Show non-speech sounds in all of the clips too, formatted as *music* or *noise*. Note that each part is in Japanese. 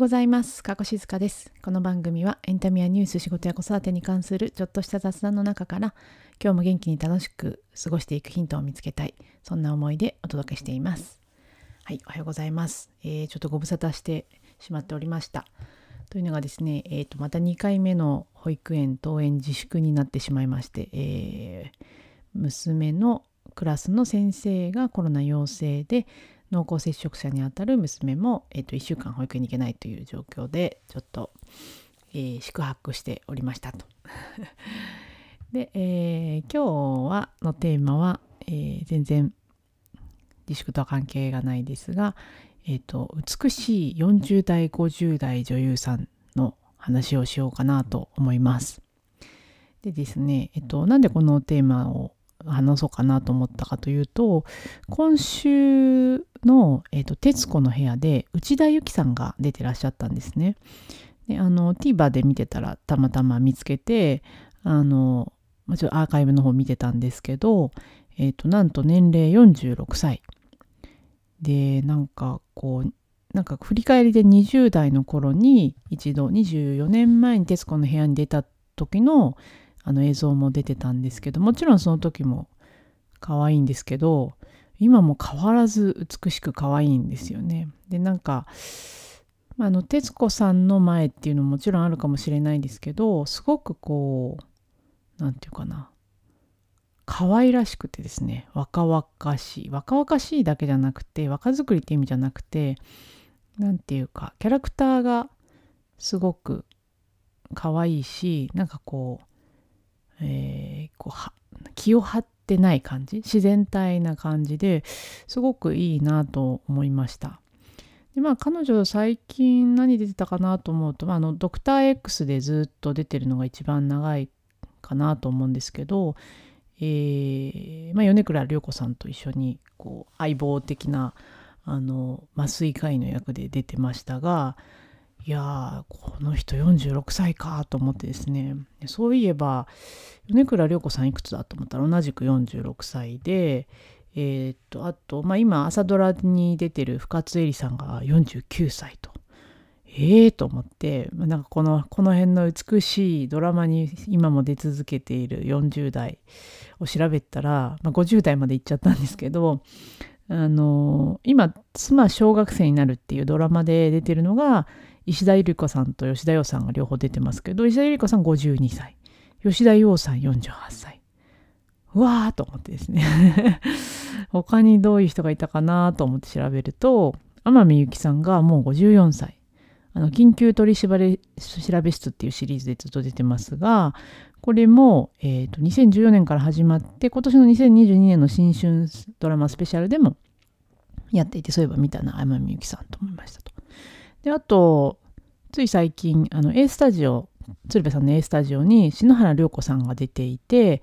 ございます。加古静香です。この番組はエンタメやニュース、仕事や子育てに関するちょっとした雑談の中から今日も元気に楽しく過ごしていくヒントを見つけたい。そんな思いでお届けしています。はい、おはようございます。えーちょっとご無沙汰してしまっておりました。というのがですね、えーとまた2回目の保育園登園自粛になってしまいまして、えー娘のクラスの先生がコロナ陽性で濃厚接触者にあたる娘も、えー、と1週間保育園に行けないという状況でちょっと、えー宿泊しておりましたと。*laughs* で、えー今日はのテーマは、えー全然自粛とは関係がないですが、えー、と美しい40代50代女優さんの話をしようかなと思います。でですね、えっと、なんでこのテーマを話そうかなと思ったかというと今週の「えっと徹子の部屋」で内田有紀さんが出てらっしゃったんですね。であの TVer で見てたらたまたま見つけてあのちょっとアーカイブの方見てたんですけど、えっとなんと年齢46歳でなんかこうなんか振り返りで20代の頃に一度24年前に『徹子の部屋』に出た時のあの映像も出てたんですけどもちろんその時も可愛いんですけど今も変わらず美しく可愛いんですよね。でなんかあの徹子さんの前っていうのももちろんあるかもしれないんですけどすごくこうなんていうかな。可愛らしくてですね。若々しい。若々しいだけじゃなくて若作りって意味じゃなくてなんていうかキャラクターがすごく可愛いしなんかこうえーこう気を張っててない感じ？自然体な感じですごくいいなと思いました。でまあ彼女最近何出てたかなと思うと、まあ、あのドクター X でずっと出てるのが一番長いかなと思うんですけど、えーまあ、米倉涼子さんと一緒にこう相棒的なあの麻酔科医の役で出てましたがいやーこの人46歳かと思ってですねそういえば米倉涼子さんいくつだと思ったら同じく46歳でえーっとあと、まあ、今朝ドラに出てる深津絵里さんが49歳と。ええー、と思ってなんかこのこの辺の美しいドラマに今も出続けている40代を調べたら、まあ、50代まで行っちゃったんですけどあの今「妻小学生になる」っていうドラマで出てるのが石田ゆり子さんと吉田羊さんが両方出てますけど石田ゆり子さん52歳吉田羊さん48歳うわーと思ってですね。*laughs* 他にどういう人がいたかなと思って調べると天海祐希さんがもう54歳あの緊急取調べ調べ室っていうシリーズでずっと出てますがこれも、えー、と2014年から始まって今年の2022年の新春ドラマスペシャルでもやっていてそういえば見たな天海祐希さんと思いましたと。であとつい最近あの A スタジオ鶴瓶さんの A スタジオに篠原涼子さんが出ていて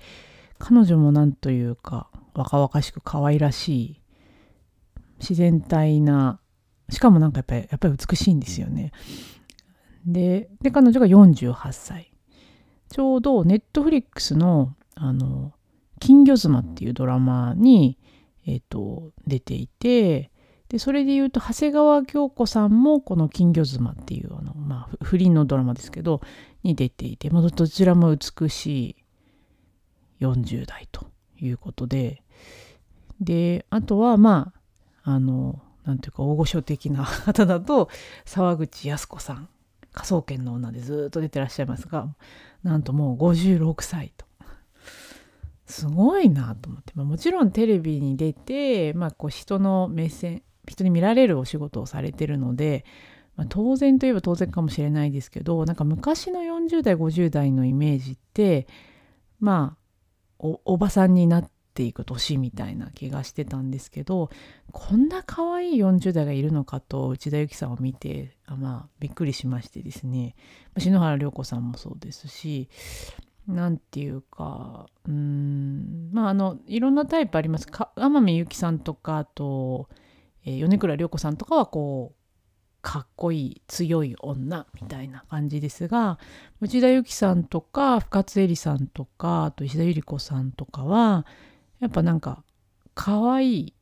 彼女もなんというか若々しく可愛らしい自然体なしかもなんかやっぱりやっぱり美しいんですよね。でで彼女が48歳ちょうどネットフリックスのあの「金魚妻」っていうドラマに、えー、と出ていてでそれで言うと長谷川京子さんもこの「金魚妻」っていうあの、まあ、不倫のドラマですけどに出ていて、まあ、どちらも美しい40代ということでであとはまああのなんていうか大御所的な *laughs* 方だと沢口靖子さん科捜研の女でずっと出てらっしゃいますがなんともう56歳と。すごいなと思って、まあ、もちろんテレビに出て、まあ、こう人の目線人に見られるお仕事をされてるので、まあ、当然といえば当然かもしれないですけどなんか昔の40代50代のイメージってまあおばさんになっていく年みたいな気がしてたんですけどこんな可愛い40代がいるのかと内田有紀さんを見てまあびっくりしましてですね。篠原涼子さんもそうですしなんていうかうんまああのいろんなタイプあります。か天海祐希さんとかあと、えー米倉涼子さんとかはこうかっこいい強い女みたいな感じですが内田有紀さんとか深津絵里さんとかあと石田ゆり子さんとかはやっぱなんか可愛い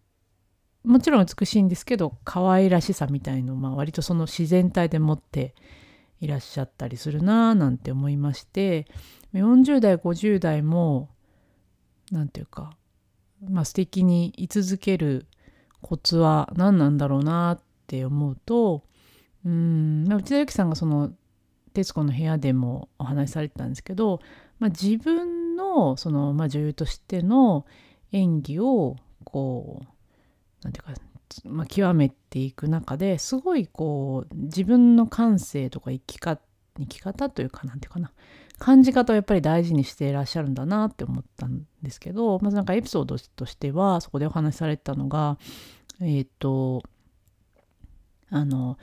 もちろん美しいんですけど可愛らしさみたいのを、まあ、割とその自然体で持っていらっしゃったりするなぁなんて思いまして40代50代も何て言うか、まあ、素敵に居続けるコツは何なんだろうなって思うとうん内田有紀さんがその『徹子の部屋』でもお話しされてたんですけど、まあ、自分のその、まあ、女優としての演技をこう何て言うかまあ、極めていく中ですごいこう自分の感性とか生きか生き方というかなんていうかな感じ方をやっぱり大事にしていらっしゃるんだなって思ったんですけどまずなんかエピソードとしてはそこでお話しされてたのがえっ、ー、とあの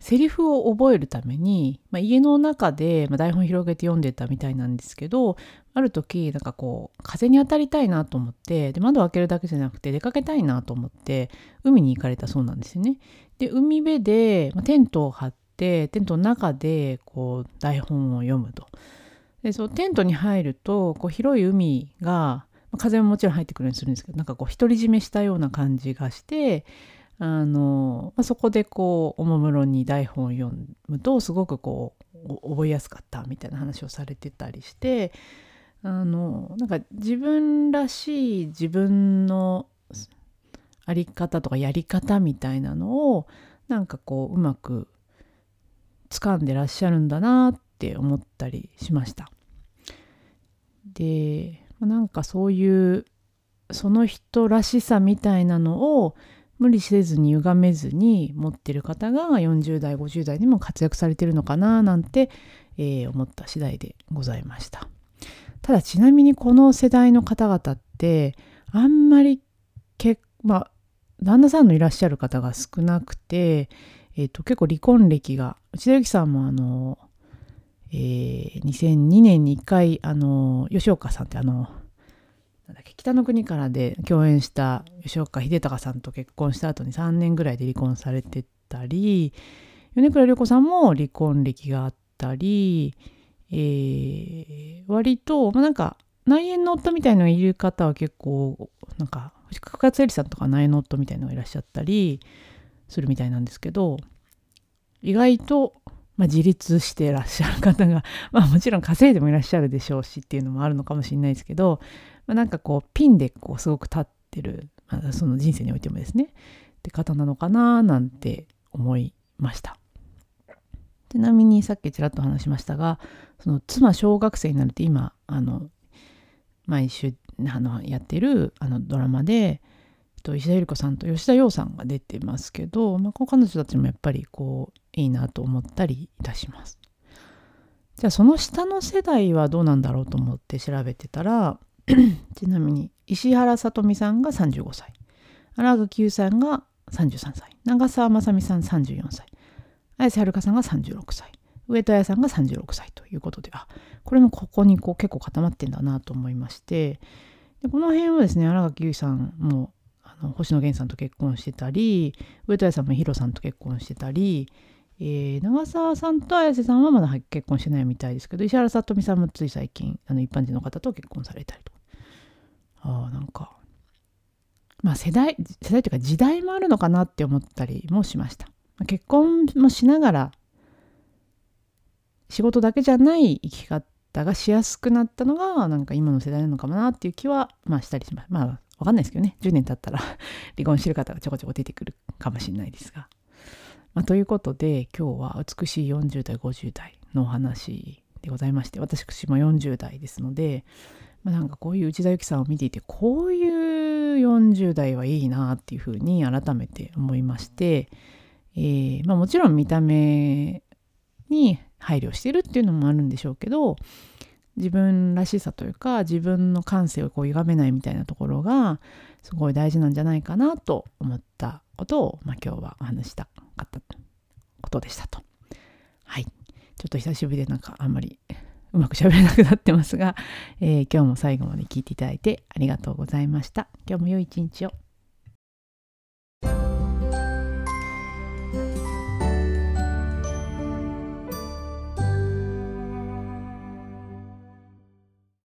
セリフを覚えるために、まあ、家の中で、まあ、台本広げて読んでたみたいなんですけどある時なんかこう風に当たりたいなと思ってで窓を開けるだけじゃなくて出かけたいなと思って海に行かれたそうなんですよね。で海辺で、まあ、テントを張ってテントの中でこう台本を読むと。でそうテントに入るとこう広い海が風ももちろん入ってくるようにするんですけどなんかこう独り占めしたような感じがしてあの、まあ、そこでこうおもむろに台本を読むとすごくこう覚えやすかったみたいな話をされてたりしてあのなんか自分らしい自分のあり方とかやり方みたいなのをなんかこううまく掴んでらっしゃるんだなって思ったりしました。でなんかそういうその人らしさみたいなのを無理せずに歪めずに持ってる方が40代50代にも活躍されてるのかななんて、えー、思った次第でございましたただちなみにこの世代の方々ってあんまりけまあ旦那さんのいらっしゃる方が少なくて、えーと、結構離婚歴が内田有紀さんもあの、えー、2002年に1回あの吉岡さんってあのなんだっけ北の国からで共演した吉岡秀隆さんと結婚した後に3年ぐらいで離婚されてたり米倉涼子さんも離婚歴があったり、えー、割と、まあ、なんか内縁の夫みたいのがいる方は結構なんか深勝絵里さんとか内縁の夫みたいのがいらっしゃったりするみたいなんですけど意外と、まあ、自立してらっしゃる方が、*laughs* まあ、もちろん稼いでもいらっしゃるでしょうしっていうのもあるのかもしれないですけどまあ、なんかこうピンでこうすごく立ってる、まあ、その人生においてもですねって方なのかななんて思いました。ちなみにさっきちらっと話しましたがその妻小学生になるって今あの毎週あのやってるあのドラマでと石田ゆり子さんと吉田羊さんが出てますけど、まあ、彼女たちもやっぱりこういいなと思ったりいたします。じゃあその下の世代はどうなんだろうと思って調べてたら *clears throat* ちなみに石原さとみさんが35歳荒垣結さんが33歳長澤まさみさん34歳綾瀬はるかさんが36歳上戸彩さんが36歳ということであこれもここにこう結構固まってんだなと思いましてでこの辺はですね新垣結衣さんもあの星野源さんと結婚してたり上戸彩さんもヒロさんと結婚してたり、えー、長澤さんと綾瀬さんはまだ結婚してないみたいですけど石原さとみさんもつい最近あの一般人の方と結婚されたりとああなんかまあ世代世代というか時代もあるのかなって思ったりもしました。結婚もしながら仕事だけじゃない生き方がしやすくなったのがなんか今の世代なのかもなっていう気はまあしたりします。まあわかんないですけどね。10年経ったら *laughs* 離婚してる方がちょこちょこ出てくるかもしれないですが、まあ、ということで今日は美しい40代50代のお話でございまして私も40代ですのでまあ、なんかこういう内田有紀さんを見ていてこういう40代はいいなっていうふうに改めて思いまして、えー、まあ、もちろん見た目に配慮してるっていうのもあるんでしょうけど自分らしさというか自分の感性をこう歪めないみたいなところがすごい大事なんじゃないかなと思ったことを、まあ、今日はお話したかったことでしたと。はい。ちょっと久しぶりでなんかあんまりうまく喋れなくなってますが、えー、今日も最後まで聞いていただいてありがとうございました。今日も良い一日を。